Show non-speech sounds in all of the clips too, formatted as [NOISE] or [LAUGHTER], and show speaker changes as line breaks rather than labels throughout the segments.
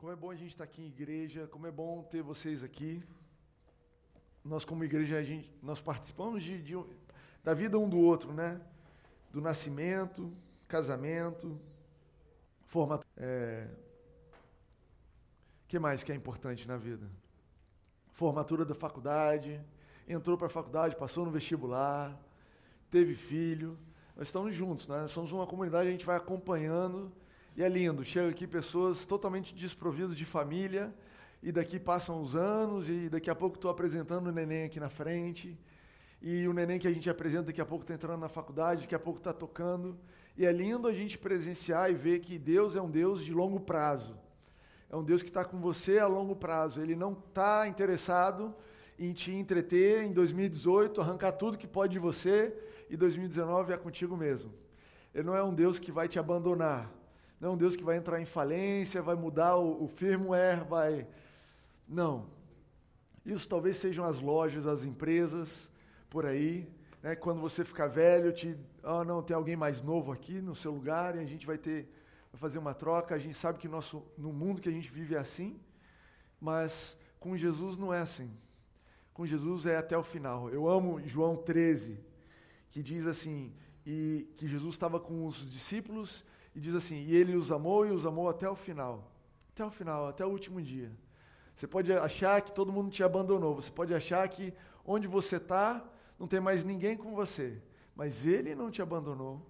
Como é bom a gente estar aqui em igreja, como é bom ter vocês aqui. Nós, como igreja, a gente, nós participamos de, de, da vida um do outro, né? Do nascimento, casamento, formatura. É... Que mais que é importante na vida? Formatura da faculdade, entrou para a faculdade, passou no vestibular, teve filho. Nós estamos juntos, né? Nós somos uma comunidade, a gente vai acompanhando e é lindo, chega aqui pessoas totalmente desprovidas de família, e daqui passam os anos, e daqui a pouco estou apresentando o neném aqui na frente, e o neném que a gente apresenta daqui a pouco está entrando na faculdade, daqui a pouco está tocando. E é lindo a gente presenciar e ver que Deus é um Deus de longo prazo. É um Deus que está com você a longo prazo. Ele não está interessado em te entreter em 2018, arrancar tudo que pode de você, e 2019 é contigo mesmo. Ele não é um Deus que vai te abandonar não é um Deus que vai entrar em falência, vai mudar o, o firmware, vai. Não. Isso talvez sejam as lojas, as empresas por aí. Né? Quando você ficar velho, te. Ah, não, tem alguém mais novo aqui no seu lugar e a gente vai ter. Vai fazer uma troca. A gente sabe que nosso, no mundo que a gente vive é assim, mas com Jesus não é assim. Com Jesus é até o final. Eu amo João 13, que diz assim: e que Jesus estava com os discípulos e diz assim: E ele os amou e os amou até o final. Até o final, até o último dia. Você pode achar que todo mundo te abandonou. Você pode achar que onde você está não tem mais ninguém com você. Mas ele não te abandonou.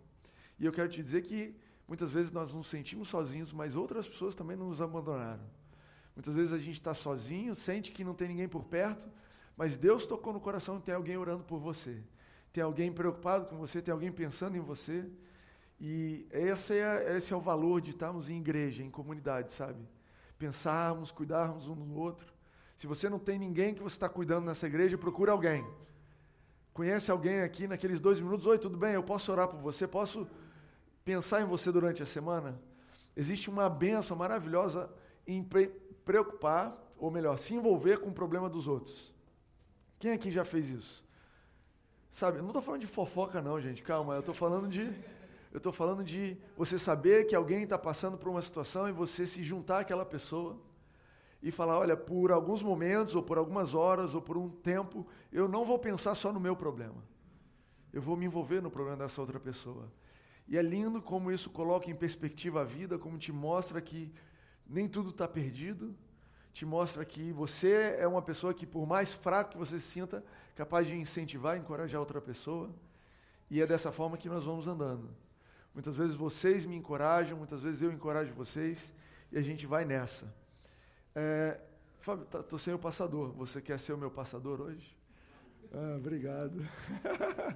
E eu quero te dizer que muitas vezes nós nos sentimos sozinhos, mas outras pessoas também nos abandonaram. Muitas vezes a gente está sozinho, sente que não tem ninguém por perto, mas Deus tocou no coração e tem alguém orando por você. Tem alguém preocupado com você, tem alguém pensando em você. E esse é, esse é o valor de estarmos em igreja, em comunidade, sabe? Pensarmos, cuidarmos um do outro. Se você não tem ninguém que você está cuidando nessa igreja, procure alguém. Conhece alguém aqui naqueles dois minutos? Oi, tudo bem? Eu posso orar por você? Posso pensar em você durante a semana? Existe uma benção maravilhosa em preocupar, ou melhor, se envolver com o problema dos outros. Quem aqui já fez isso? Sabe, não estou falando de fofoca, não, gente, calma, eu estou falando de eu estou falando de você saber que alguém está passando por uma situação e você se juntar àquela pessoa e falar: olha, por alguns momentos, ou por algumas horas, ou por um tempo, eu não vou pensar só no meu problema. Eu vou me envolver no problema dessa outra pessoa. E é lindo como isso coloca em perspectiva a vida, como te mostra que nem tudo está perdido, te mostra que você é uma pessoa que, por mais fraco que você se sinta, capaz de incentivar, encorajar outra pessoa. E é dessa forma que nós vamos andando. Muitas vezes vocês me encorajam, muitas vezes eu encorajo vocês e a gente vai nessa. É, Fábio, estou tá, sem o passador. Você quer ser o meu passador hoje? Ah, obrigado.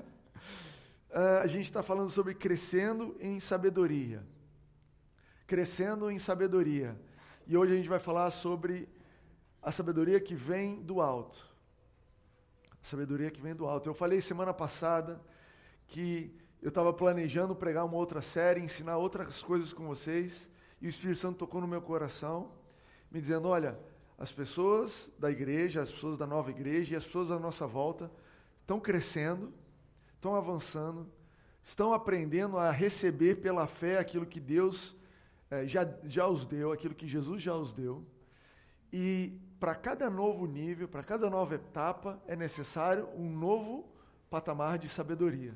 [LAUGHS] é, a gente está falando sobre crescendo em sabedoria. Crescendo em sabedoria. E hoje a gente vai falar sobre a sabedoria que vem do alto. A sabedoria que vem do alto. Eu falei semana passada que eu estava planejando pregar uma outra série, ensinar outras coisas com vocês, e o Espírito Santo tocou no meu coração, me dizendo: olha, as pessoas da igreja, as pessoas da nova igreja e as pessoas à nossa volta estão crescendo, estão avançando, estão aprendendo a receber pela fé aquilo que Deus eh, já, já os deu, aquilo que Jesus já os deu. E para cada novo nível, para cada nova etapa, é necessário um novo patamar de sabedoria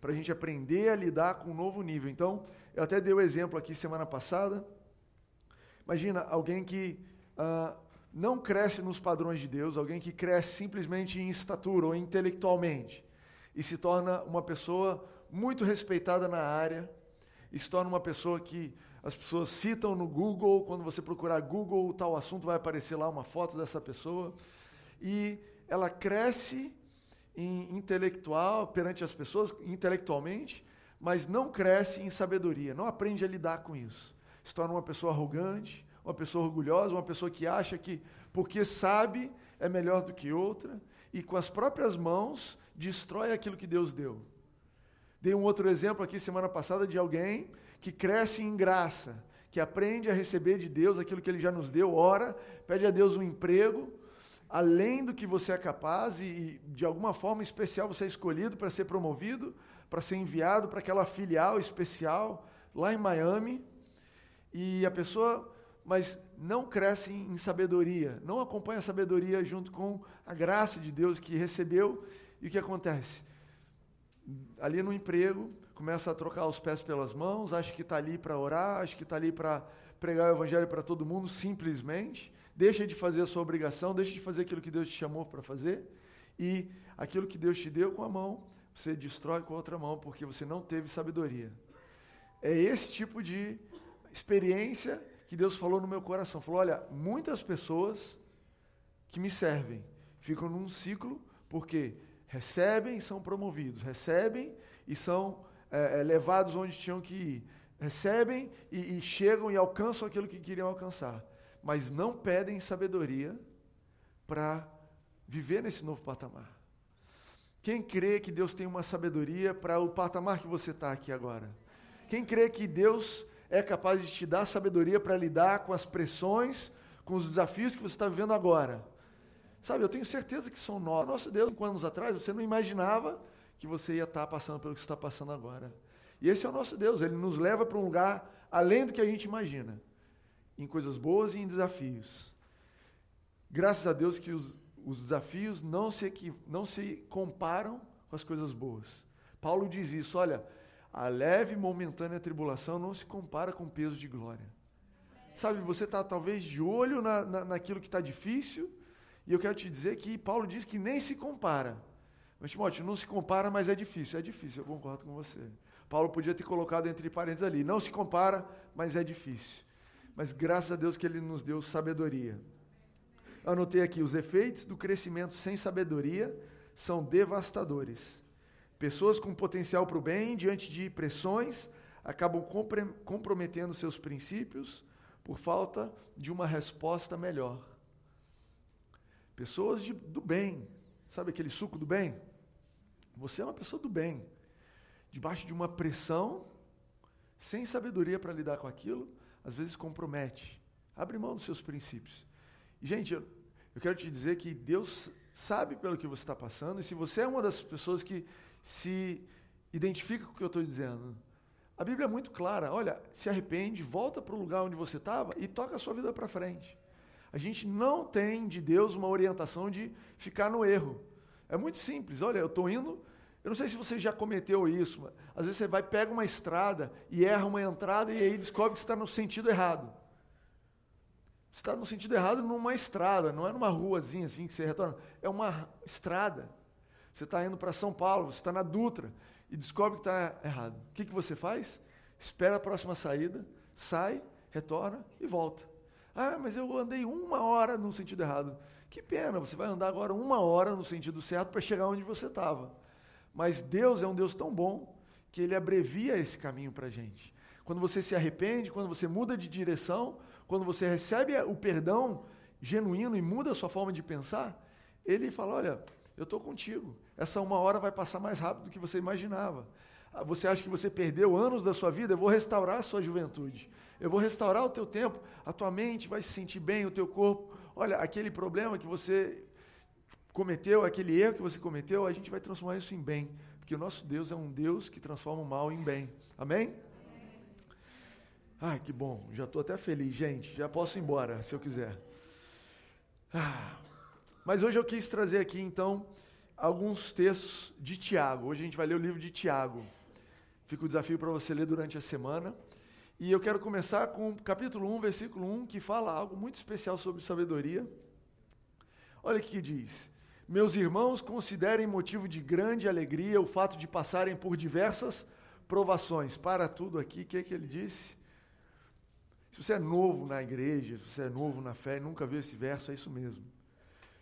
para a gente aprender a lidar com um novo nível. Então, eu até dei o um exemplo aqui semana passada. Imagina alguém que uh, não cresce nos padrões de Deus, alguém que cresce simplesmente em estatura ou intelectualmente e se torna uma pessoa muito respeitada na área, e se torna uma pessoa que as pessoas citam no Google, quando você procurar Google, tal assunto vai aparecer lá uma foto dessa pessoa, e ela cresce intelectual perante as pessoas, intelectualmente, mas não cresce em sabedoria, não aprende a lidar com isso. Se torna uma pessoa arrogante, uma pessoa orgulhosa, uma pessoa que acha que porque sabe é melhor do que outra e com as próprias mãos destrói aquilo que Deus deu. Dei um outro exemplo aqui semana passada de alguém que cresce em graça, que aprende a receber de Deus aquilo que ele já nos deu, ora, pede a Deus um emprego, além do que você é capaz e, de alguma forma especial você é escolhido para ser promovido, para ser enviado para aquela filial especial lá em Miami. E a pessoa mas não crescem em sabedoria, não acompanham a sabedoria junto com a graça de Deus que recebeu. E o que acontece? Ali no emprego, começa a trocar os pés pelas mãos, acha que está ali para orar, acha que está ali para pregar o evangelho para todo mundo, simplesmente. Deixa de fazer a sua obrigação, deixa de fazer aquilo que Deus te chamou para fazer. E aquilo que Deus te deu com a mão, você destrói com a outra mão, porque você não teve sabedoria. É esse tipo de experiência que Deus falou no meu coração. Falou: olha, muitas pessoas que me servem ficam num ciclo, porque recebem e são promovidos, recebem e são é, levados onde tinham que ir, recebem e, e chegam e alcançam aquilo que queriam alcançar, mas não pedem sabedoria para viver nesse novo patamar. Quem crê que Deus tem uma sabedoria para o patamar que você está aqui agora? Quem crê que Deus é capaz de te dar sabedoria para lidar com as pressões, com os desafios que você está vivendo agora? Sabe, eu tenho certeza que são nós. Nosso Deus, cinco anos atrás, você não imaginava que você ia estar tá passando pelo que está passando agora. E esse é o nosso Deus, ele nos leva para um lugar além do que a gente imagina, em coisas boas e em desafios. Graças a Deus que os, os desafios não se, não se comparam com as coisas boas. Paulo diz isso, olha, a leve e momentânea tribulação não se compara com o peso de glória. Sabe, você está talvez de olho na, na, naquilo que está difícil, e eu quero te dizer que Paulo diz que nem se compara. Mas, Timóteo, não se compara, mas é difícil. É difícil, eu concordo com você. Paulo podia ter colocado entre parênteses ali. Não se compara, mas é difícil. Mas graças a Deus que ele nos deu sabedoria. Anotei aqui: os efeitos do crescimento sem sabedoria são devastadores. Pessoas com potencial para o bem, diante de pressões, acabam comprometendo seus princípios por falta de uma resposta melhor. Pessoas de, do bem, sabe aquele suco do bem? Você é uma pessoa do bem debaixo de uma pressão, sem sabedoria para lidar com aquilo, às vezes compromete. Abre mão dos seus princípios. E, gente, eu, eu quero te dizer que Deus sabe pelo que você está passando, e se você é uma das pessoas que se identifica com o que eu estou dizendo, a Bíblia é muito clara. Olha, se arrepende, volta para o lugar onde você estava e toca a sua vida para frente. A gente não tem de Deus uma orientação de ficar no erro. É muito simples. Olha, eu estou indo eu não sei se você já cometeu isso, mas às vezes você vai, pega uma estrada e erra uma entrada e aí descobre que está no sentido errado. Você está no sentido errado numa estrada, não é numa ruazinha assim que você retorna, é uma estrada. Você está indo para São Paulo, você está na Dutra e descobre que está errado. O que, que você faz? Espera a próxima saída, sai, retorna e volta. Ah, mas eu andei uma hora no sentido errado. Que pena, você vai andar agora uma hora no sentido certo para chegar onde você estava. Mas Deus é um Deus tão bom que ele abrevia esse caminho para a gente. Quando você se arrepende, quando você muda de direção, quando você recebe o perdão genuíno e muda a sua forma de pensar, ele fala: Olha, eu estou contigo. Essa uma hora vai passar mais rápido do que você imaginava. Ah, você acha que você perdeu anos da sua vida? Eu vou restaurar a sua juventude. Eu vou restaurar o teu tempo. A tua mente vai se sentir bem, o teu corpo. Olha, aquele problema que você cometeu, aquele erro que você cometeu, a gente vai transformar isso em bem. Porque o nosso Deus é um Deus que transforma o mal em bem. Amém? Ai, que bom. Já estou até feliz, gente. Já posso ir embora, se eu quiser. Ah, mas hoje eu quis trazer aqui, então, alguns textos de Tiago. Hoje a gente vai ler o livro de Tiago. Fica o desafio para você ler durante a semana. E eu quero começar com o capítulo 1, versículo 1, que fala algo muito especial sobre sabedoria. Olha o que diz. Meus irmãos, considerem motivo de grande alegria o fato de passarem por diversas provações. Para tudo aqui, o que, é que ele disse? Se você é novo na igreja, se você é novo na fé e nunca viu esse verso, é isso mesmo.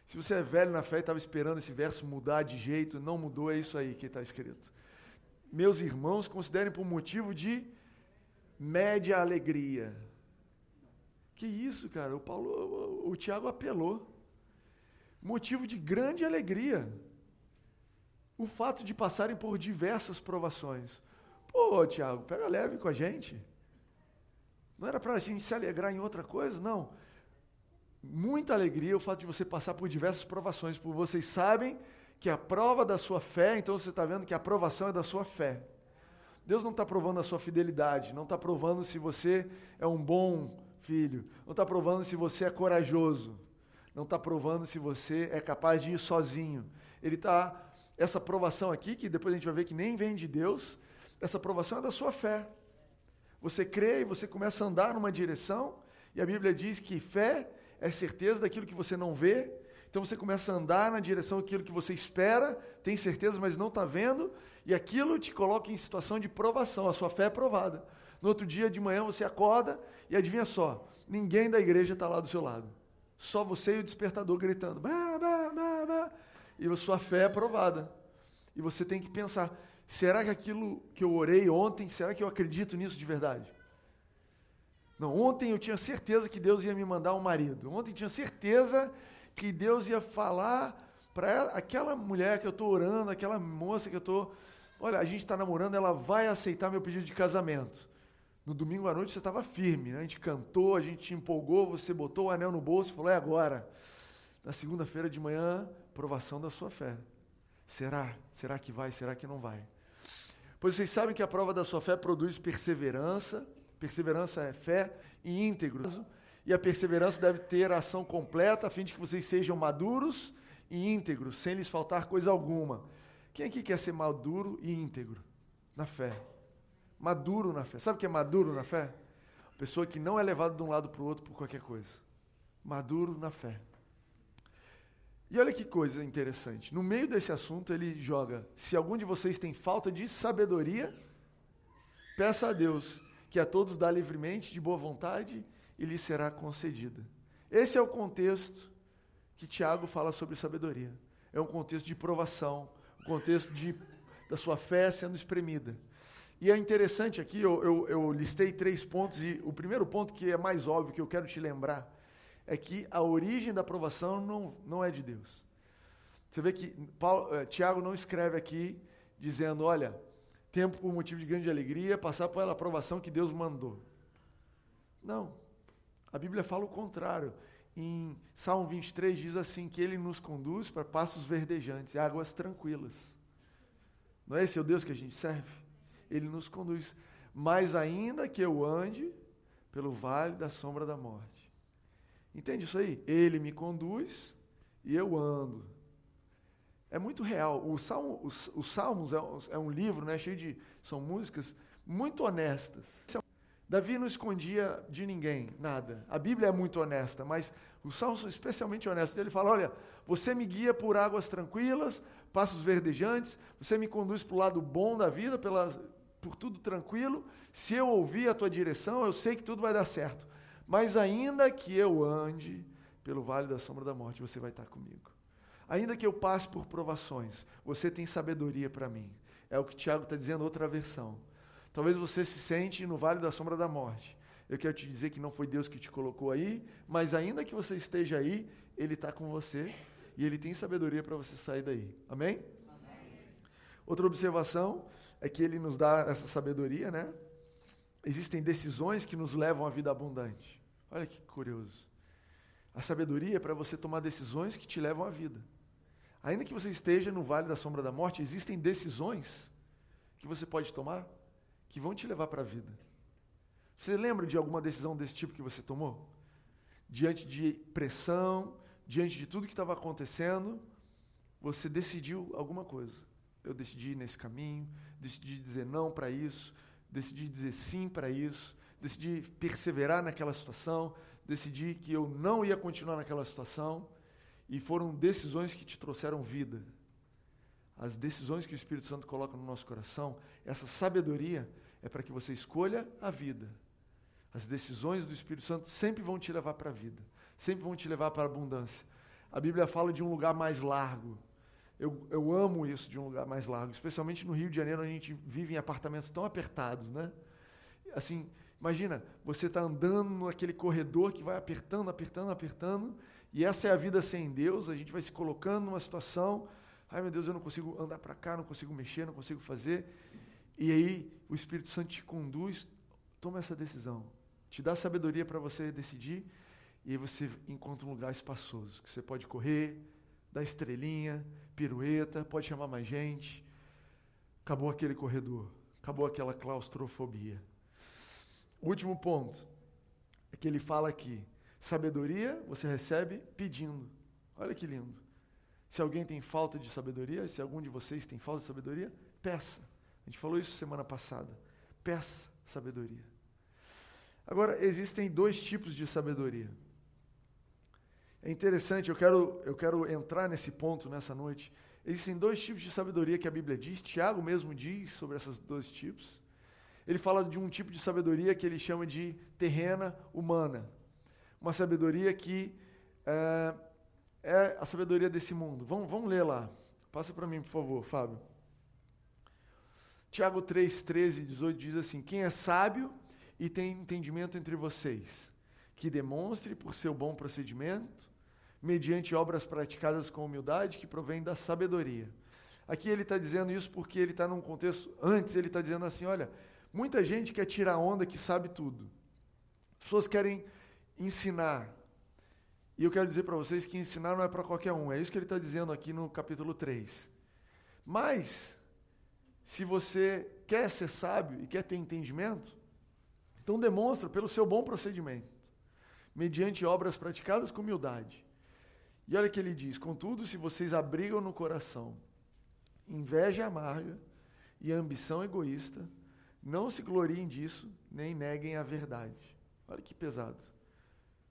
Se você é velho na fé e estava esperando esse verso mudar de jeito, não mudou, é isso aí que está escrito. Meus irmãos, considerem por motivo de média alegria. Que isso, cara? O Paulo, o, o Tiago apelou motivo de grande alegria. O fato de passarem por diversas provações. Pô, Tiago, pega leve com a gente. Não era para a gente se alegrar em outra coisa, não. Muita alegria o fato de você passar por diversas provações, porque vocês sabem que a prova da sua fé, então você está vendo que a aprovação é da sua fé. Deus não está provando a sua fidelidade, não está provando se você é um bom filho. Não está provando se você é corajoso. Não está provando se você é capaz de ir sozinho. Ele está. Essa provação aqui, que depois a gente vai ver que nem vem de Deus, essa provação é da sua fé. Você crê e você começa a andar numa direção, e a Bíblia diz que fé é certeza daquilo que você não vê. Então você começa a andar na direção daquilo que você espera, tem certeza, mas não está vendo, e aquilo te coloca em situação de provação. A sua fé é provada. No outro dia de manhã você acorda e adivinha só, ninguém da igreja está lá do seu lado. Só você e o despertador gritando. Bah, bah, bah, bah. E a sua fé é provada. E você tem que pensar: será que aquilo que eu orei ontem, será que eu acredito nisso de verdade? Não, ontem eu tinha certeza que Deus ia me mandar um marido. Ontem tinha certeza que Deus ia falar para aquela mulher que eu estou orando, aquela moça que eu estou. Olha, a gente está namorando, ela vai aceitar meu pedido de casamento. No domingo à noite você estava firme, né? a gente cantou, a gente te empolgou, você botou o anel no bolso e falou: é agora. Na segunda-feira de manhã, provação da sua fé. Será? Será que vai? Será que não vai? Pois vocês sabem que a prova da sua fé produz perseverança, perseverança é fé e íntegro. E a perseverança deve ter ação completa, a fim de que vocês sejam maduros e íntegros, sem lhes faltar coisa alguma. Quem aqui quer ser maduro e íntegro na fé? Maduro na fé. Sabe o que é maduro na fé? Pessoa que não é levada de um lado para o outro por qualquer coisa. Maduro na fé. E olha que coisa interessante. No meio desse assunto, ele joga: se algum de vocês tem falta de sabedoria, peça a Deus, que a todos dá livremente, de boa vontade, e lhe será concedida. Esse é o contexto que Tiago fala sobre sabedoria. É um contexto de provação, um contexto de, da sua fé sendo espremida. E é interessante aqui, eu, eu, eu, listei três pontos, e o primeiro ponto, que é mais óbvio, que eu quero te lembrar, é que a origem da aprovação não, não é de Deus. Você vê que Paulo, eh, Tiago não escreve aqui dizendo, olha, tempo por motivo de grande alegria, passar pela aprovação que Deus mandou. Não. A Bíblia fala o contrário. Em Salmo 23 diz assim, que ele nos conduz para passos verdejantes, águas tranquilas. Não é esse o Deus que a gente serve? Ele nos conduz. Mas ainda que eu ande pelo vale da sombra da morte. Entende isso aí? Ele me conduz e eu ando. É muito real. O Salmo, os, os Salmos é um, é um, livro, né, cheio de. São músicas muito honestas. Davi não escondia de ninguém nada. A Bíblia é muito honesta, mas os Salmos são especialmente honestos. Ele fala: Olha, você me guia por águas tranquilas, passos verdejantes, você me conduz para o lado bom da vida, pela, por tudo tranquilo, se eu ouvir a tua direção, eu sei que tudo vai dar certo. Mas ainda que eu ande pelo vale da sombra da morte, você vai estar comigo. Ainda que eu passe por provações, você tem sabedoria para mim. É o que Tiago está dizendo, outra versão. Talvez você se sente no vale da sombra da morte. Eu quero te dizer que não foi Deus que te colocou aí, mas ainda que você esteja aí, Ele está com você e Ele tem sabedoria para você sair daí. Amém? Amém? Outra observação é que ele nos dá essa sabedoria, né? Existem decisões que nos levam à vida abundante. Olha que curioso. A sabedoria é para você tomar decisões que te levam à vida. Ainda que você esteja no vale da sombra da morte, existem decisões que você pode tomar que vão te levar para a vida. Você lembra de alguma decisão desse tipo que você tomou? Diante de pressão, diante de tudo que estava acontecendo, você decidiu alguma coisa. Eu decidi ir nesse caminho, decidi dizer não para isso, decidi dizer sim para isso, decidi perseverar naquela situação, decidi que eu não ia continuar naquela situação, e foram decisões que te trouxeram vida. As decisões que o Espírito Santo coloca no nosso coração, essa sabedoria é para que você escolha a vida. As decisões do Espírito Santo sempre vão te levar para a vida, sempre vão te levar para a abundância. A Bíblia fala de um lugar mais largo, eu, eu amo isso de um lugar mais largo, especialmente no Rio de Janeiro, onde a gente vive em apartamentos tão apertados, né? Assim, imagina, você está andando naquele corredor que vai apertando, apertando, apertando, e essa é a vida sem Deus, a gente vai se colocando numa situação, ai meu Deus, eu não consigo andar para cá, não consigo mexer, não consigo fazer, e aí o Espírito Santo te conduz, toma essa decisão, te dá sabedoria para você decidir, e aí você encontra um lugar espaçoso, que você pode correr, dar estrelinha, pirueta, pode chamar mais gente. Acabou aquele corredor, acabou aquela claustrofobia. Último ponto é que ele fala aqui: sabedoria você recebe pedindo. Olha que lindo. Se alguém tem falta de sabedoria, se algum de vocês tem falta de sabedoria, peça. A gente falou isso semana passada. Peça sabedoria. Agora, existem dois tipos de sabedoria. É interessante, eu quero, eu quero entrar nesse ponto nessa noite. Existem dois tipos de sabedoria que a Bíblia diz, Tiago mesmo diz sobre esses dois tipos. Ele fala de um tipo de sabedoria que ele chama de terrena humana. Uma sabedoria que é, é a sabedoria desse mundo. Vamos, vamos ler lá. Passa para mim, por favor, Fábio. Tiago 3, 13 e 18 diz assim: Quem é sábio e tem entendimento entre vocês, que demonstre por seu bom procedimento, mediante obras praticadas com humildade, que provém da sabedoria. Aqui ele está dizendo isso porque ele está num contexto. Antes ele está dizendo assim: olha, muita gente quer tirar onda que sabe tudo. As pessoas querem ensinar. E eu quero dizer para vocês que ensinar não é para qualquer um. É isso que ele está dizendo aqui no capítulo 3. Mas, se você quer ser sábio e quer ter entendimento, então demonstra pelo seu bom procedimento, mediante obras praticadas com humildade. E olha que ele diz: Contudo, se vocês abrigam no coração inveja amarga e ambição egoísta, não se gloriem disso, nem neguem a verdade. Olha que pesado.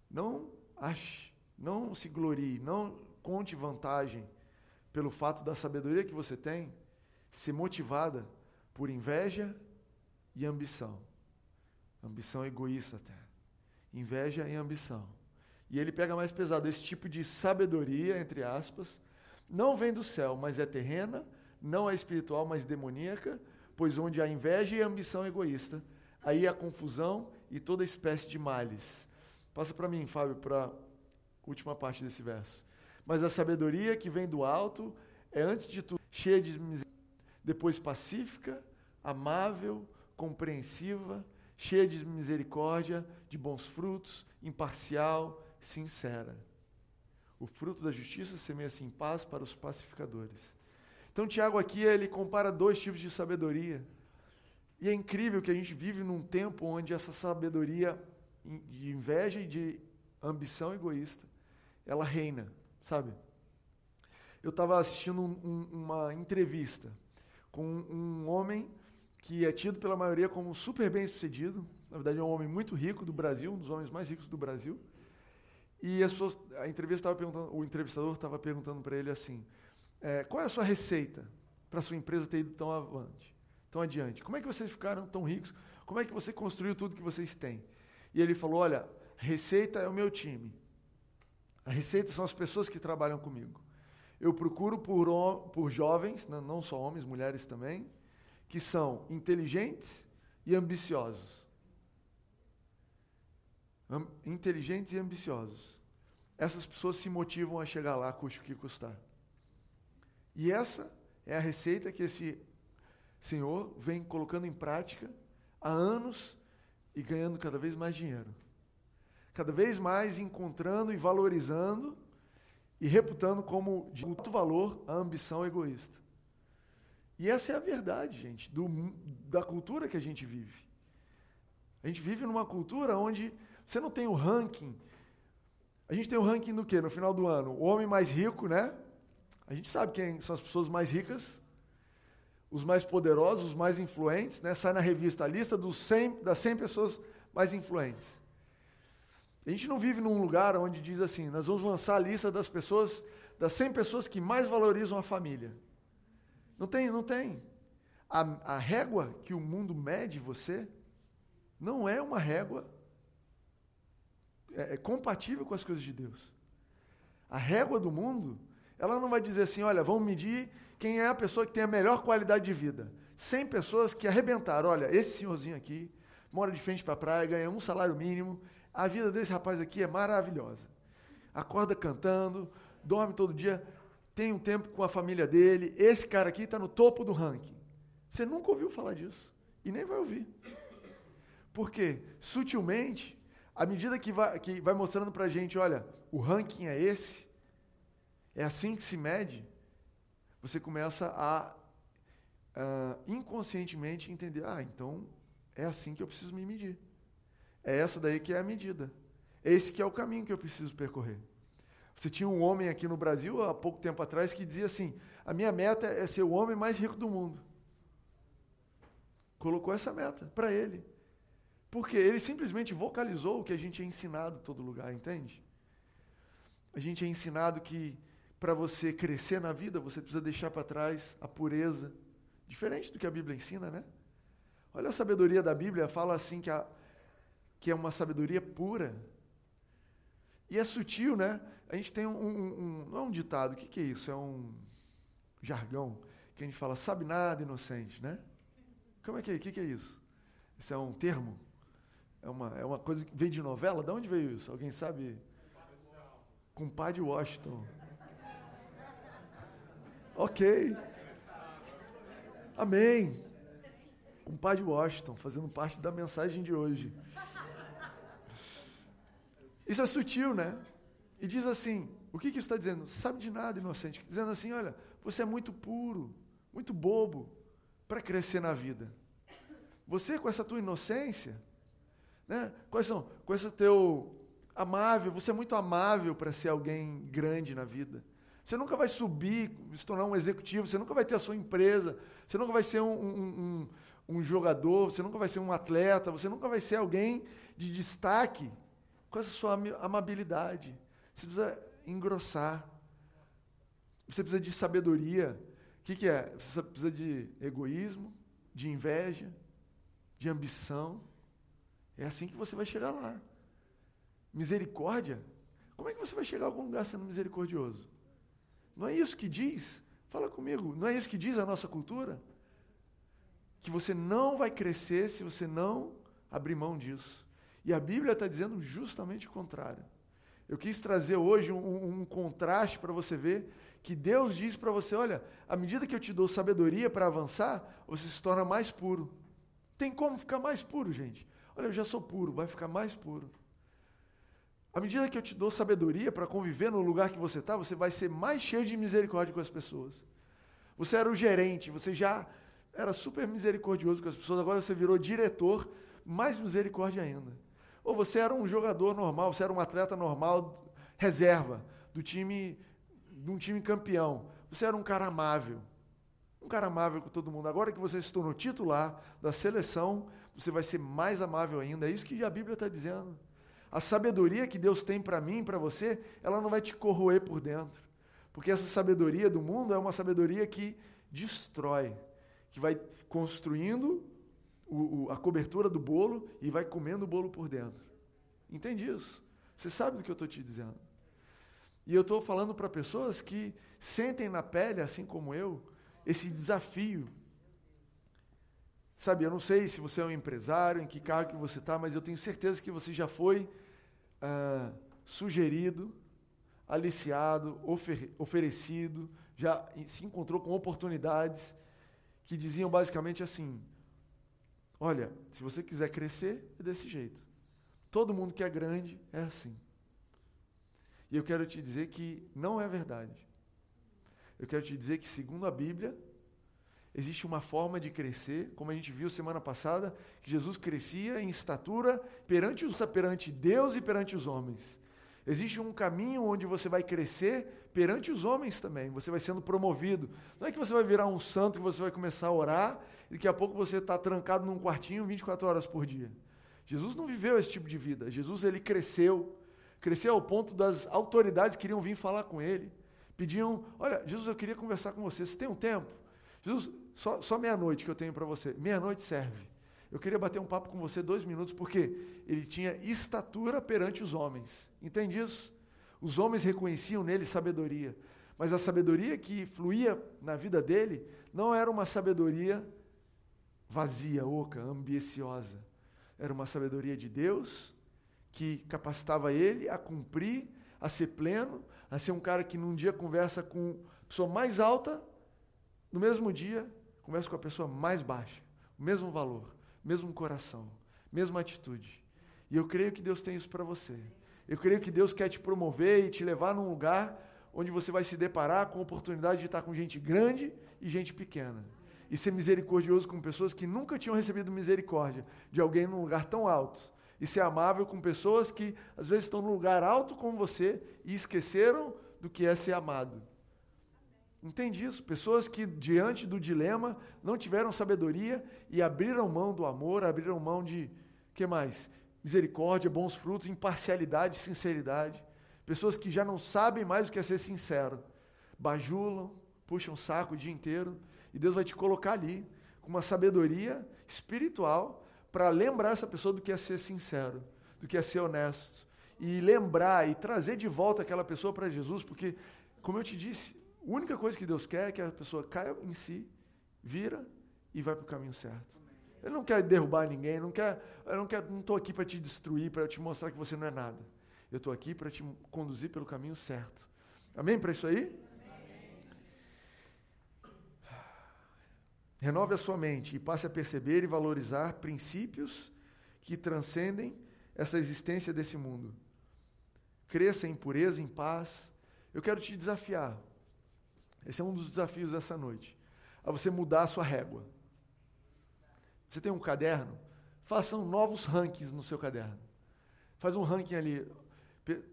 Não ache não se glorie, não conte vantagem pelo fato da sabedoria que você tem ser motivada por inveja e ambição. Ambição egoísta até. Inveja e ambição. E ele pega mais pesado. Esse tipo de sabedoria, entre aspas, não vem do céu, mas é terrena, não é espiritual, mas demoníaca, pois onde há inveja e ambição egoísta, aí há confusão e toda espécie de males. Passa para mim, Fábio, para última parte desse verso. Mas a sabedoria que vem do alto é, antes de tudo, cheia de misericórdia, depois pacífica, amável, compreensiva, cheia de misericórdia, de bons frutos, imparcial, sincera. O fruto da justiça semeia-se em paz para os pacificadores. Então, Tiago aqui ele compara dois tipos de sabedoria. E é incrível que a gente vive num tempo onde essa sabedoria de inveja e de ambição egoísta ela reina, sabe? Eu estava assistindo um, um, uma entrevista com um homem que é tido pela maioria como super bem sucedido. Na verdade, é um homem muito rico do Brasil, um dos homens mais ricos do Brasil. E as pessoas, a entrevista perguntando, o entrevistador estava perguntando para ele assim: é, qual é a sua receita para sua empresa ter ido tão avante, tão adiante? Como é que vocês ficaram tão ricos? Como é que você construiu tudo que vocês têm? E ele falou: olha, receita é o meu time. A receita são as pessoas que trabalham comigo. Eu procuro por, por jovens, não só homens, mulheres também, que são inteligentes e ambiciosos. Am, inteligentes e ambiciosos. Essas pessoas se motivam a chegar lá, custe o que custar. E essa é a receita que esse senhor vem colocando em prática há anos e ganhando cada vez mais dinheiro cada vez mais encontrando e valorizando e reputando como de muito valor a ambição egoísta. E essa é a verdade, gente, do, da cultura que a gente vive. A gente vive numa cultura onde você não tem o ranking. A gente tem o ranking do quê? No final do ano? O homem mais rico, né? A gente sabe quem são as pessoas mais ricas, os mais poderosos, os mais influentes, né? Sai na revista a lista dos 100, das 100 pessoas mais influentes. A gente não vive num lugar onde diz assim, nós vamos lançar a lista das pessoas, das 100 pessoas que mais valorizam a família. Não tem, não tem. A, a régua que o mundo mede você não é uma régua é, é compatível com as coisas de Deus. A régua do mundo, ela não vai dizer assim, olha, vamos medir quem é a pessoa que tem a melhor qualidade de vida. 100 pessoas que arrebentaram, olha, esse senhorzinho aqui mora de frente para a praia, ganha um salário mínimo, a vida desse rapaz aqui é maravilhosa. Acorda cantando, dorme todo dia, tem um tempo com a família dele. Esse cara aqui está no topo do ranking. Você nunca ouviu falar disso e nem vai ouvir. Porque, sutilmente, à medida que vai, que vai mostrando para a gente, olha, o ranking é esse, é assim que se mede, você começa a uh, inconscientemente entender, ah, então é assim que eu preciso me medir. É essa daí que é a medida. Esse que é o caminho que eu preciso percorrer. Você tinha um homem aqui no Brasil, há pouco tempo atrás, que dizia assim: a minha meta é ser o homem mais rico do mundo. Colocou essa meta para ele. Porque ele simplesmente vocalizou o que a gente é ensinado em todo lugar, entende? A gente é ensinado que para você crescer na vida, você precisa deixar para trás a pureza. Diferente do que a Bíblia ensina, né? Olha a sabedoria da Bíblia, fala assim que, a, que é uma sabedoria pura. E é sutil, né? A gente tem um, um, um não é um ditado, o que, que é isso? É um jargão que a gente fala, sabe nada, inocente, né? Como é que é? O que, que é isso? Isso é um termo? É uma, é uma coisa que veio de novela? De onde veio isso? Alguém sabe? Compadre Washington. Ok. Amém. Compadre Washington, fazendo parte da mensagem de hoje. Isso é sutil, né? E diz assim: o que, que isso está dizendo? Sabe de nada, inocente. Dizendo assim: olha, você é muito puro, muito bobo para crescer na vida. Você, com essa tua inocência, né? Quais são? Com esse teu amável, você é muito amável para ser alguém grande na vida. Você nunca vai subir, se tornar um executivo, você nunca vai ter a sua empresa, você nunca vai ser um, um, um, um jogador, você nunca vai ser um atleta, você nunca vai ser alguém de destaque com essa sua amabilidade. Você precisa engrossar. Você precisa de sabedoria. O que, que é? Você precisa de egoísmo, de inveja, de ambição. É assim que você vai chegar lá. Misericórdia? Como é que você vai chegar a algum lugar sendo misericordioso? Não é isso que diz? Fala comigo. Não é isso que diz a nossa cultura? Que você não vai crescer se você não abrir mão disso. E a Bíblia está dizendo justamente o contrário. Eu quis trazer hoje um, um contraste para você ver que Deus diz para você: olha, à medida que eu te dou sabedoria para avançar, você se torna mais puro. Tem como ficar mais puro, gente? Olha, eu já sou puro, vai ficar mais puro. À medida que eu te dou sabedoria para conviver no lugar que você está, você vai ser mais cheio de misericórdia com as pessoas. Você era o gerente, você já era super misericordioso com as pessoas, agora você virou diretor, mais misericórdia ainda. Ou você era um jogador normal, você era um atleta normal, reserva, do time, de um time campeão. Você era um cara amável. Um cara amável com todo mundo. Agora que você se tornou titular da seleção, você vai ser mais amável ainda. É isso que a Bíblia está dizendo. A sabedoria que Deus tem para mim, para você, ela não vai te corroer por dentro. Porque essa sabedoria do mundo é uma sabedoria que destrói, que vai construindo o, o, a cobertura do bolo e vai comendo o bolo por dentro. Entende isso? Você sabe do que eu estou te dizendo. E eu estou falando para pessoas que sentem na pele, assim como eu, esse desafio Sabe, eu não sei se você é um empresário, em que cargo que você está, mas eu tenho certeza que você já foi ah, sugerido, aliciado, ofer oferecido, já se encontrou com oportunidades que diziam basicamente assim: olha, se você quiser crescer, é desse jeito. Todo mundo que é grande é assim. E eu quero te dizer que não é verdade. Eu quero te dizer que, segundo a Bíblia, existe uma forma de crescer, como a gente viu semana passada, que Jesus crescia em estatura perante, os, perante Deus e perante os homens. Existe um caminho onde você vai crescer perante os homens também, você vai sendo promovido. Não é que você vai virar um santo, que você vai começar a orar e daqui a pouco você está trancado num quartinho 24 horas por dia. Jesus não viveu esse tipo de vida. Jesus ele cresceu, cresceu ao ponto das autoridades que queriam vir falar com ele. Pediam, olha, Jesus, eu queria conversar com você. Você tem um tempo? Jesus, só, só meia-noite que eu tenho para você. Meia-noite serve. Eu queria bater um papo com você dois minutos, porque ele tinha estatura perante os homens. Entende isso? Os homens reconheciam nele sabedoria. Mas a sabedoria que fluía na vida dele não era uma sabedoria vazia, oca, ambiciosa. Era uma sabedoria de Deus que capacitava ele a cumprir, a ser pleno, a ser um cara que num dia conversa com a pessoa mais alta, no mesmo dia Começa com a pessoa mais baixa, o mesmo valor, mesmo coração, mesma atitude. E eu creio que Deus tem isso para você. Eu creio que Deus quer te promover e te levar num lugar onde você vai se deparar com a oportunidade de estar com gente grande e gente pequena. E ser misericordioso com pessoas que nunca tinham recebido misericórdia de alguém num lugar tão alto. e ser amável com pessoas que às vezes estão no lugar alto como você e esqueceram do que é ser amado. Entende isso? Pessoas que, diante do dilema, não tiveram sabedoria e abriram mão do amor, abriram mão de. que mais? Misericórdia, bons frutos, imparcialidade, sinceridade. Pessoas que já não sabem mais o que é ser sincero. Bajulam, puxam o saco o dia inteiro. E Deus vai te colocar ali, com uma sabedoria espiritual, para lembrar essa pessoa do que é ser sincero, do que é ser honesto. E lembrar e trazer de volta aquela pessoa para Jesus, porque, como eu te disse, a única coisa que Deus quer é que a pessoa caia em si, vira e vai para o caminho certo. Ele não quer derrubar ninguém, não quer, eu não quer, não estou aqui para te destruir, para te mostrar que você não é nada. Eu estou aqui para te conduzir pelo caminho certo. Amém para isso aí? Renove a sua mente e passe a perceber e valorizar princípios que transcendem essa existência desse mundo. Cresça em pureza, em paz. Eu quero te desafiar esse é um dos desafios dessa noite. A você mudar a sua régua. Você tem um caderno? Façam novos rankings no seu caderno. Faz um ranking ali.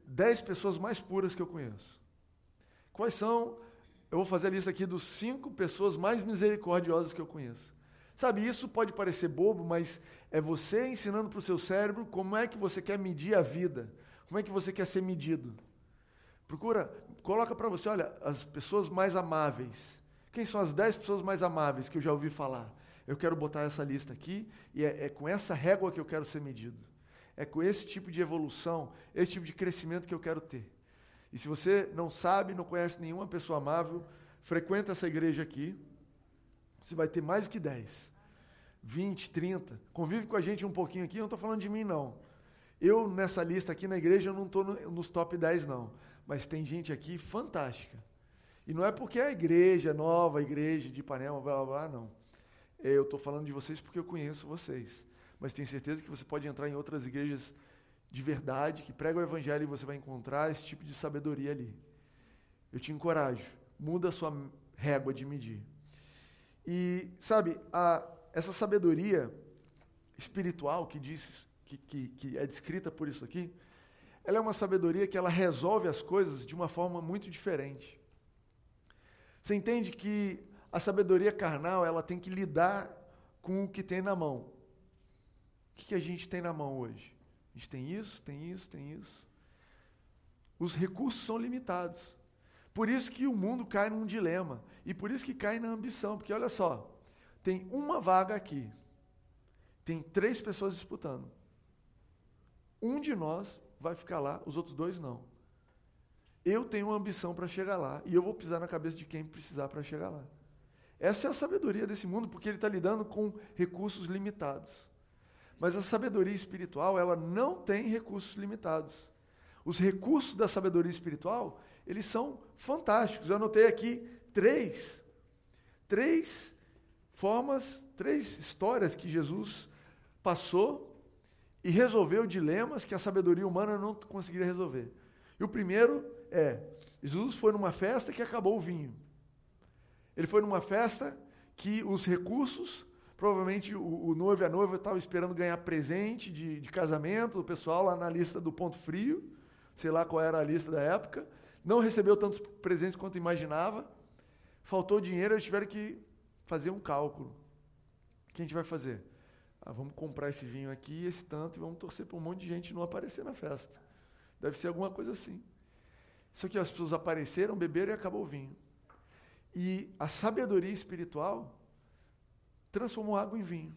Dez pessoas mais puras que eu conheço. Quais são? Eu vou fazer a lista aqui dos cinco pessoas mais misericordiosas que eu conheço. Sabe, isso pode parecer bobo, mas é você ensinando para o seu cérebro como é que você quer medir a vida, como é que você quer ser medido. Procura coloca para você, olha, as pessoas mais amáveis. Quem são as dez pessoas mais amáveis que eu já ouvi falar? Eu quero botar essa lista aqui e é, é com essa régua que eu quero ser medido. É com esse tipo de evolução, esse tipo de crescimento que eu quero ter. E se você não sabe, não conhece nenhuma pessoa amável, frequenta essa igreja aqui. Você vai ter mais do que 10, 20, 30. Convive com a gente um pouquinho aqui, eu não estou falando de mim, não. Eu, nessa lista aqui na igreja, eu não estou no, nos top 10, não mas tem gente aqui fantástica. E não é porque é a igreja nova, a igreja de Ipanema, blá blá blá, não. Eu estou falando de vocês porque eu conheço vocês. Mas tenho certeza que você pode entrar em outras igrejas de verdade, que pregam o evangelho e você vai encontrar esse tipo de sabedoria ali. Eu te encorajo, muda a sua régua de medir. E, sabe, a, essa sabedoria espiritual que, diz, que, que, que é descrita por isso aqui, ela é uma sabedoria que ela resolve as coisas de uma forma muito diferente. Você entende que a sabedoria carnal ela tem que lidar com o que tem na mão. O que, a gente tem na mão hoje? A gente tem isso, tem isso, tem isso. Os recursos são limitados. Por isso que o mundo cai num dilema. E por isso que cai na ambição. Porque olha só, tem uma vaga aqui. Tem três pessoas disputando. Um de nós vai ficar lá, os outros dois não. Eu tenho uma ambição para chegar lá e eu vou pisar na cabeça de quem precisar para chegar lá. Essa é a sabedoria desse mundo, porque ele está lidando com recursos limitados. Mas a sabedoria espiritual, ela não tem recursos limitados. Os recursos da sabedoria espiritual, eles são fantásticos. Eu anotei aqui três, três formas, três histórias que Jesus passou e resolveu dilemas que a sabedoria humana não conseguiria resolver. E o primeiro é: Jesus foi numa festa que acabou o vinho. Ele foi numa festa que os recursos, provavelmente o, o noivo e a noiva estavam esperando ganhar presente de, de casamento, o pessoal lá na lista do ponto frio, sei lá qual era a lista da época, não recebeu tantos presentes quanto imaginava, faltou dinheiro, eles tiveram que fazer um cálculo. O que a gente vai fazer? Ah, vamos comprar esse vinho aqui, esse tanto, e vamos torcer para um monte de gente não aparecer na festa. Deve ser alguma coisa assim. Só que as pessoas apareceram, beberam e acabou o vinho. E a sabedoria espiritual transformou água em vinho.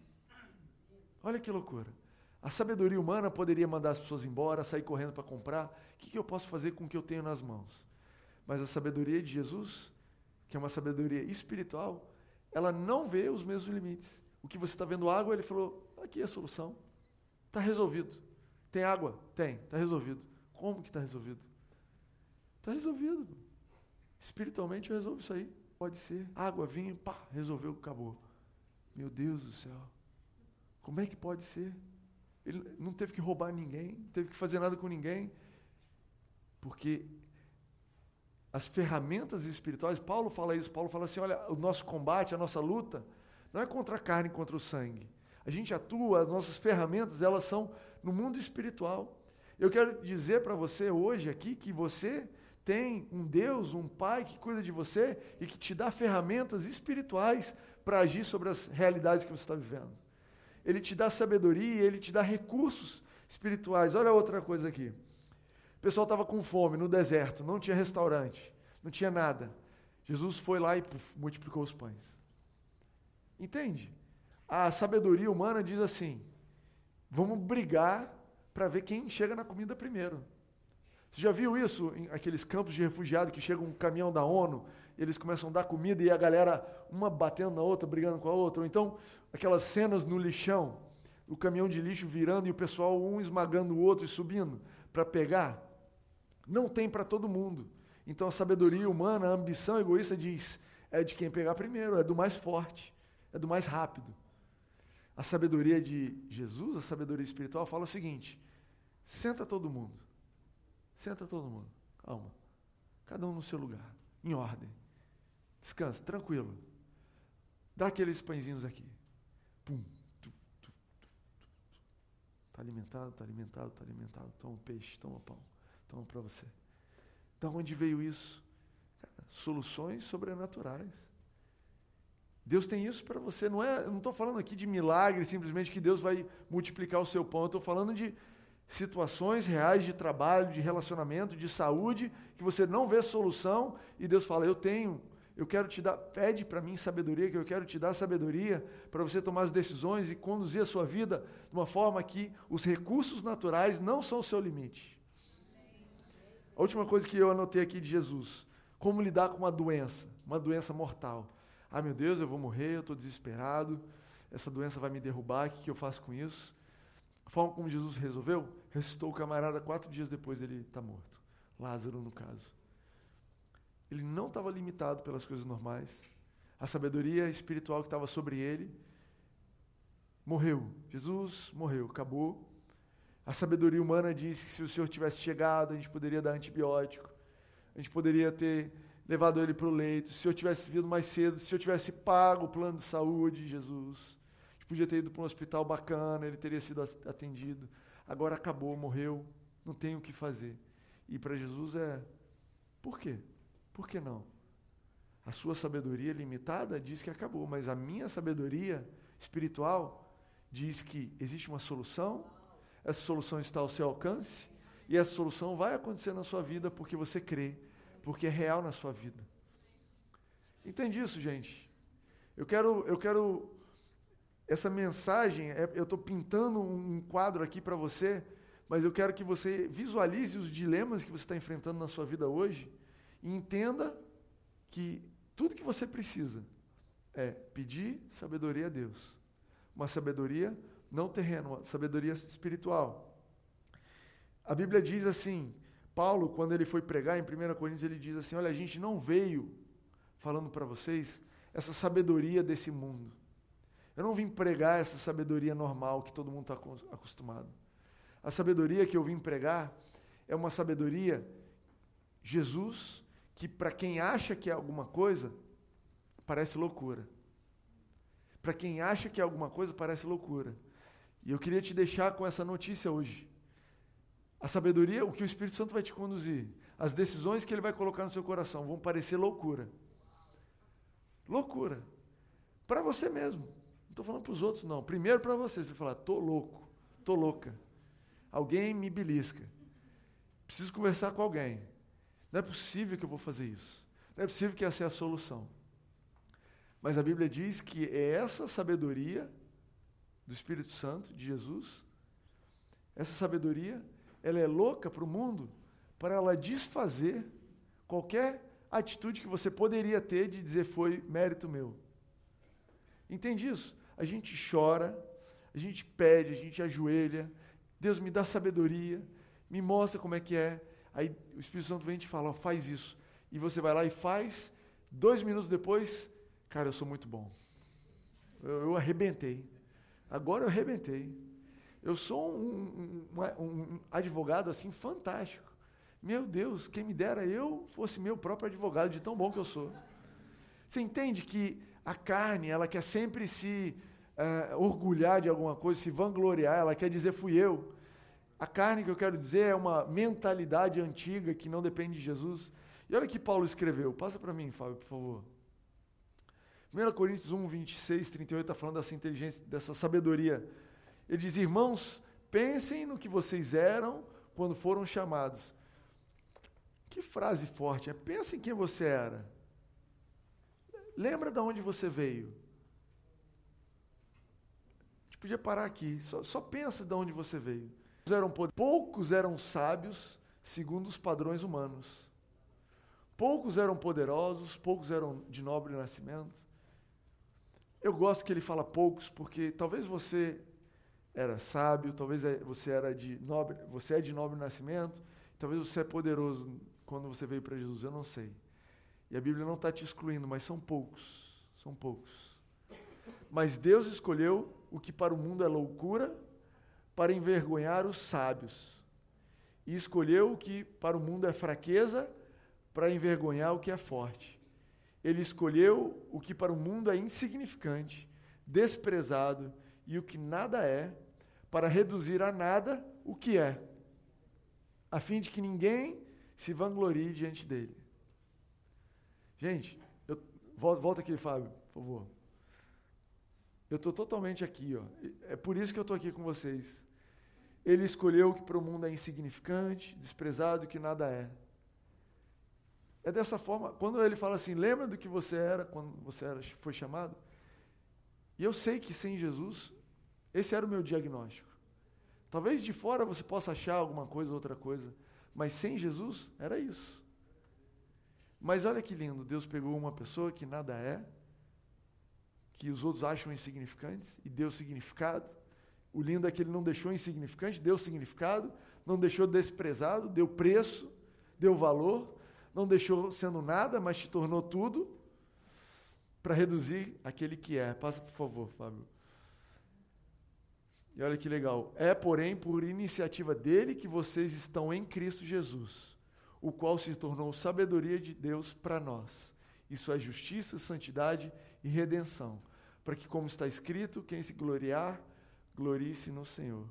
Olha que loucura. A sabedoria humana poderia mandar as pessoas embora, sair correndo para comprar. O que, que eu posso fazer com o que eu tenho nas mãos? Mas a sabedoria de Jesus, que é uma sabedoria espiritual, ela não vê os mesmos limites o que você está vendo água, ele falou: aqui é a solução. Está resolvido. Tem água? Tem, está resolvido. Como que está resolvido? Está resolvido. Espiritualmente eu resolvo isso aí. Pode ser. Água, vinho, pá, resolveu, acabou. Meu Deus do céu. Como é que pode ser? Ele não teve que roubar ninguém, não teve que fazer nada com ninguém. Porque as ferramentas espirituais, Paulo fala isso, Paulo fala assim: olha, o nosso combate, a nossa luta, não é contra a carne, contra o sangue. A gente atua, as nossas ferramentas, elas são no mundo espiritual. Eu quero dizer para você hoje aqui que você tem um Deus, um Pai que cuida de você e que te dá ferramentas espirituais para agir sobre as realidades que você está vivendo. Ele te dá sabedoria, ele te dá recursos espirituais. Olha outra coisa aqui. O pessoal estava com fome no deserto, não tinha restaurante, não tinha nada. Jesus foi lá e puf, multiplicou os pães. Entende? A sabedoria humana diz assim: vamos brigar para ver quem chega na comida primeiro. Você já viu isso em aqueles campos de refugiados que chega um caminhão da ONU, eles começam a dar comida e a galera, uma batendo na outra, brigando com a outra? Ou então, aquelas cenas no lixão, o caminhão de lixo virando e o pessoal um esmagando o outro e subindo para pegar? Não tem para todo mundo. Então a sabedoria humana, a ambição egoísta diz: é de quem pegar primeiro, é do mais forte, é do mais rápido. A sabedoria de Jesus, a sabedoria espiritual, fala o seguinte: senta todo mundo. Senta todo mundo. Calma. Cada um no seu lugar, em ordem. Descansa, tranquilo. Dá aqueles pãezinhos aqui. Pum. Está alimentado, está alimentado, está alimentado. Toma peixe, toma pão. Toma para você. Da onde veio isso? Cara, soluções sobrenaturais. Deus tem isso para você. Não é, não estou falando aqui de milagre, simplesmente que Deus vai multiplicar o seu pão. Estou falando de situações reais de trabalho, de relacionamento, de saúde, que você não vê solução e Deus fala: Eu tenho, eu quero te dar, pede para mim sabedoria, que eu quero te dar sabedoria para você tomar as decisões e conduzir a sua vida de uma forma que os recursos naturais não são o seu limite. A última coisa que eu anotei aqui de Jesus: como lidar com uma doença, uma doença mortal. Ah, meu Deus, eu vou morrer, eu estou desesperado, essa doença vai me derrubar, o que, que eu faço com isso? A forma como Jesus resolveu, ressuscitou o camarada quatro dias depois dele estar tá morto. Lázaro, no caso. Ele não estava limitado pelas coisas normais. A sabedoria espiritual que estava sobre ele morreu. Jesus morreu, acabou. A sabedoria humana diz que se o Senhor tivesse chegado, a gente poderia dar antibiótico, a gente poderia ter levado ele para o leito, se Senhor tivesse vindo mais cedo, se Senhor tivesse pago o plano de saúde de Jesus, podia ter ido para um hospital bacana, ele teria sido atendido. Agora acabou, morreu, não tem o que fazer. E para Jesus é, por quê? Por que não? A sua sabedoria limitada diz que acabou, mas a minha sabedoria espiritual diz que existe uma solução essa solução está ao seu alcance e essa solução vai acontecer na sua vida porque você crê, porque é real na sua vida. Entende isso, gente? Eu quero, eu quero essa mensagem, é, eu estou pintando um quadro aqui para você, mas eu quero que você visualize os dilemas que você está enfrentando na sua vida hoje e entenda que tudo que você precisa é pedir sabedoria a Deus. Uma sabedoria não terreno, uma sabedoria espiritual. A Bíblia diz assim, Paulo, quando ele foi pregar em 1 Coríntios, ele diz assim: Olha, a gente não veio falando para vocês essa sabedoria desse mundo. Eu não vim pregar essa sabedoria normal que todo mundo está acostumado. A sabedoria que eu vim pregar é uma sabedoria, Jesus, que para quem acha que é alguma coisa, parece loucura. Para quem acha que é alguma coisa, parece loucura. E eu queria te deixar com essa notícia hoje. A sabedoria, o que o Espírito Santo vai te conduzir, as decisões que ele vai colocar no seu coração vão parecer loucura. Loucura. Para você mesmo. Estou falando para os outros, não. Primeiro para você. Você falar, estou louco, estou louca. Alguém me belisca. Preciso conversar com alguém. Não é possível que eu vou fazer isso. Não é possível que essa é a solução. Mas a Bíblia diz que é essa sabedoria do Espírito Santo, de Jesus, essa sabedoria, ela é louca para o mundo para ela desfazer qualquer atitude que você poderia ter de dizer foi mérito meu. Entende isso? A gente chora, a gente pede, a gente ajoelha, Deus me dá sabedoria, me mostra como é que é. Aí o Espírito Santo vem e te fala, faz isso. E você vai lá e faz, dois minutos depois, cara, eu sou muito bom. Eu, eu arrebentei. Agora eu arrebentei. Eu sou um, um, um, advogado assim fantástico. Meu Deus, quem me dera eu fosse meu próprio advogado, de tão bom que eu sou. Você entende que a carne, ela quer sempre se uh, orgulhar de alguma coisa, se vangloriar, ela quer dizer fui eu. A carne que eu quero dizer é uma mentalidade antiga que não depende de Jesus. E olha que Paulo escreveu. Passa para mim, Fábio, por favor. 1 Coríntios 1, 26, 38 está falando dessa inteligência, dessa sabedoria. Ele diz: Irmãos, pensem no que vocês eram quando foram chamados. Que frase forte, é pensa em quem você era. Lembra de onde você veio. A gente podia parar aqui, só, só pensa de onde você veio. Eram, poucos eram sábios segundo os padrões humanos. Poucos eram poderosos, poucos eram de nobre nascimento. Eu gosto que ele fala poucos, porque talvez você era sábio, talvez é, você era de nobre, você é de nobre nascimento, talvez você é poderoso quando você veio para Jesus, eu não sei. E a Bíblia não está te excluindo, mas são poucos, são poucos. Mas Deus escolheu o que para o mundo é loucura, para envergonhar os sábios. E escolheu o que para o mundo é fraqueza, para envergonhar o que é forte. Ele escolheu o que para o mundo é insignificante, desprezado e o que nada é, para reduzir a nada o que é, a fim de que ninguém se vanglorie diante dele. Gente, eu, volta aqui, Fábio, por favor. Eu estou totalmente aqui, ó. É por isso que eu estou aqui com vocês. Ele escolheu o que para o mundo é insignificante, desprezado que nada é. É dessa forma, quando ele fala assim, lembra do que você era quando você era, foi chamado? E eu sei que sem Jesus, esse era o meu diagnóstico. Talvez de fora você possa achar alguma coisa, outra coisa, mas sem Jesus, era isso. Mas olha que lindo, Deus pegou uma pessoa que nada é, que os outros acham insignificantes, e deu significado. O lindo é que ele não deixou insignificante, deu significado, não deixou desprezado, deu preço, deu valor não deixou sendo nada, mas te tornou tudo, para reduzir aquele que é. Passa, por favor, Fábio. E olha que legal. É, porém, por iniciativa dele que vocês estão em Cristo Jesus, o qual se tornou sabedoria de Deus para nós. Isso é justiça, santidade e redenção. Para que, como está escrito, quem se gloriar, glorie-se no Senhor.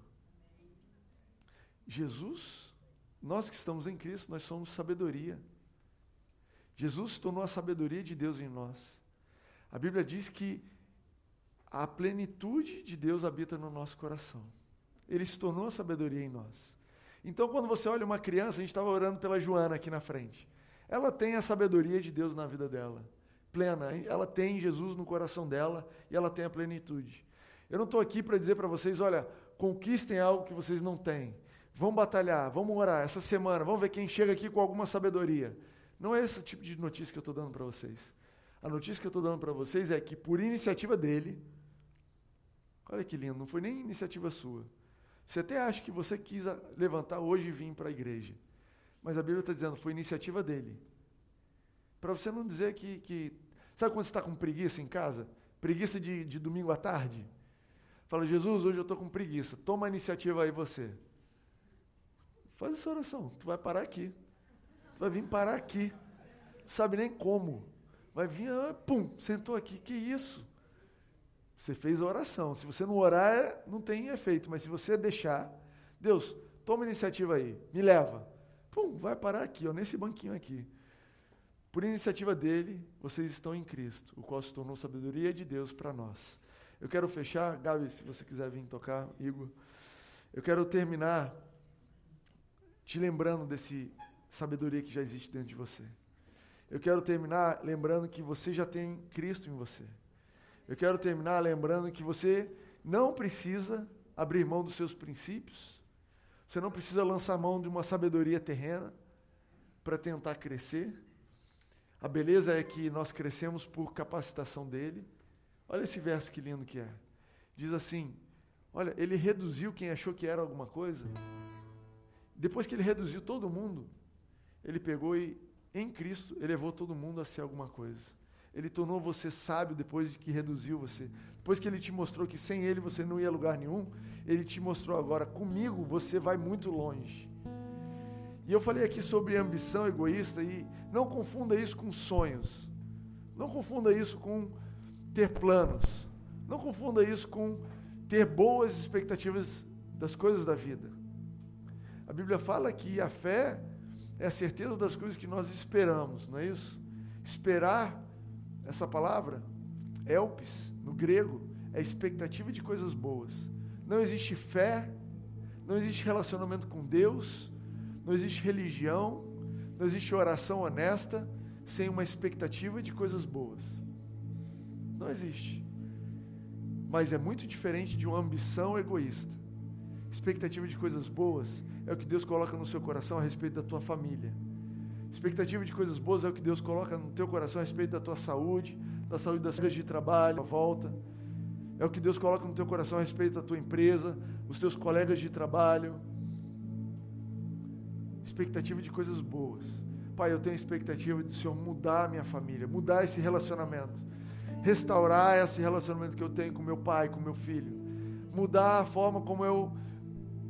Jesus, nós que estamos em Cristo, nós somos sabedoria. Jesus se tornou a sabedoria de Deus em nós. A Bíblia diz que a plenitude de Deus habita no nosso coração. Ele se tornou a sabedoria em nós. Então, quando você olha uma criança, a gente estava orando pela Joana aqui na frente. Ela tem a sabedoria de Deus na vida dela, plena. Ela tem Jesus no coração dela e ela tem a plenitude. Eu não estou aqui para dizer para vocês, olha, conquistem algo que vocês não têm. Vamos batalhar, vamos orar essa semana, vamos ver quem chega aqui com alguma sabedoria. Não é esse tipo de notícia que eu estou dando para vocês. A notícia que eu estou dando para vocês é que, por iniciativa dele, olha que lindo, não foi nem iniciativa sua. Você até acha que você quis levantar hoje e vir para a igreja. Mas a Bíblia está dizendo, foi iniciativa dele. Para você não dizer que, que. Sabe quando você está com preguiça em casa? Preguiça de, de domingo à tarde? Fala, Jesus, hoje eu estou com preguiça. Toma a iniciativa aí você. Faz essa oração. Tu vai parar aqui. Tu vai vir parar aqui. Sabe nem como. Vai vir, ah, pum, sentou aqui. Que isso? Você fez a oração. Se você não orar, não tem efeito. Mas se você deixar, Deus, toma iniciativa aí, me leva. Pum, vai parar aqui, ó, nesse banquinho aqui. Por iniciativa dele, vocês estão em Cristo, o qual se tornou sabedoria de Deus para nós. Eu quero fechar, Gabi, se você quiser vir tocar, Igor. Eu quero terminar te lembrando desse sabedoria que já existe dentro de você. Eu quero terminar lembrando que você já tem Cristo em você. Eu quero terminar lembrando que você não precisa abrir mão dos seus princípios. Você não precisa lançar mão de uma sabedoria terrena para tentar crescer. A beleza é que nós crescemos por capacitação dele. Olha esse verso que lindo que é. Diz assim: Olha, ele reduziu quem achou que era alguma coisa. Depois que ele reduziu todo mundo, ele pegou e, em Cristo, elevou todo mundo a ser alguma coisa. Ele tornou você sábio depois de que reduziu você. Depois que ele te mostrou que sem ele você não ia a lugar nenhum, ele te mostrou agora, comigo você vai muito longe. E eu falei aqui sobre ambição egoísta e não confunda isso com sonhos. Não confunda isso com ter planos. Não confunda isso com ter boas expectativas das coisas da vida. A Bíblia fala que a fé é a certeza das coisas que nós esperamos, não é isso? Esperar, essa palavra, elpis, no grego, é expectativa de coisas boas. Não existe fé, não existe relacionamento com Deus, não existe religião, não existe oração honesta sem uma expectativa de coisas boas. Não existe. Mas é muito diferente de uma ambição egoísta. Expectativa de coisas boas é o que Deus coloca no seu coração a respeito da tua família. Expectativa de coisas boas é o que Deus coloca no teu coração a respeito da tua saúde, da saúde das coisas de trabalho, a volta. É o que Deus coloca no teu coração a respeito da tua empresa, os teus colegas de trabalho. Expectativa de coisas boas. Pai, eu tenho expectativa do Senhor mudar a minha família, mudar esse relacionamento, restaurar esse relacionamento que eu tenho com meu pai, com meu filho, mudar a forma como eu,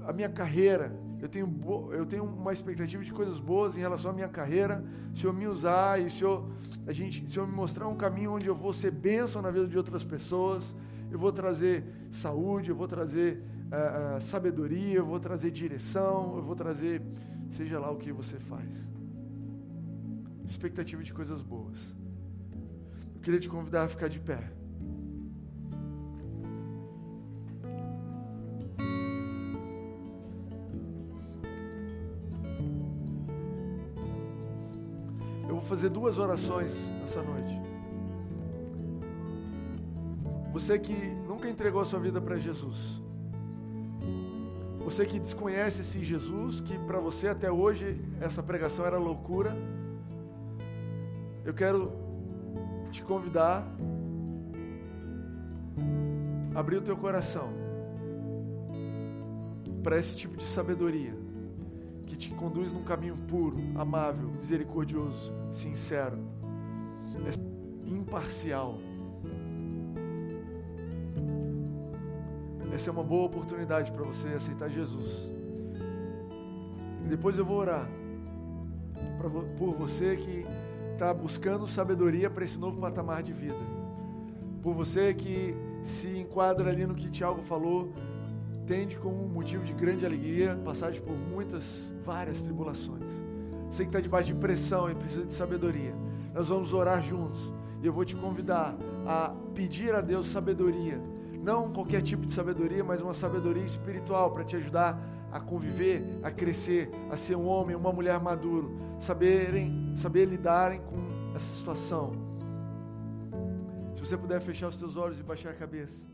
a minha carreira, eu tenho, eu tenho uma expectativa de coisas boas em relação à minha carreira, o Senhor me usar e o Senhor, a gente, o Senhor me mostrar um caminho onde eu vou ser bênção na vida de outras pessoas, eu vou trazer saúde, eu vou trazer uh, uh, sabedoria, eu vou trazer direção, eu vou trazer, seja lá o que você faz. Expectativa de coisas boas. Eu queria te convidar a ficar de pé. Fazer duas orações nessa noite. Você que nunca entregou a sua vida para Jesus. Você que desconhece esse Jesus, que para você até hoje essa pregação era loucura. Eu quero te convidar a abrir o teu coração para esse tipo de sabedoria que te conduz num caminho puro, amável, misericordioso, sincero, imparcial. Essa é uma boa oportunidade para você aceitar Jesus. E depois eu vou orar pra, por você que está buscando sabedoria para esse novo patamar de vida. Por você que se enquadra ali no que Tiago falou, tende como motivo de grande alegria passagem por muitas, várias tribulações. Você que está debaixo de pressão e precisa de sabedoria, nós vamos orar juntos. E eu vou te convidar a pedir a Deus sabedoria não qualquer tipo de sabedoria, mas uma sabedoria espiritual para te ajudar a conviver, a crescer, a ser um homem, uma mulher maduro, saberem, saber lidarem com essa situação. Se você puder fechar os teus olhos e baixar a cabeça.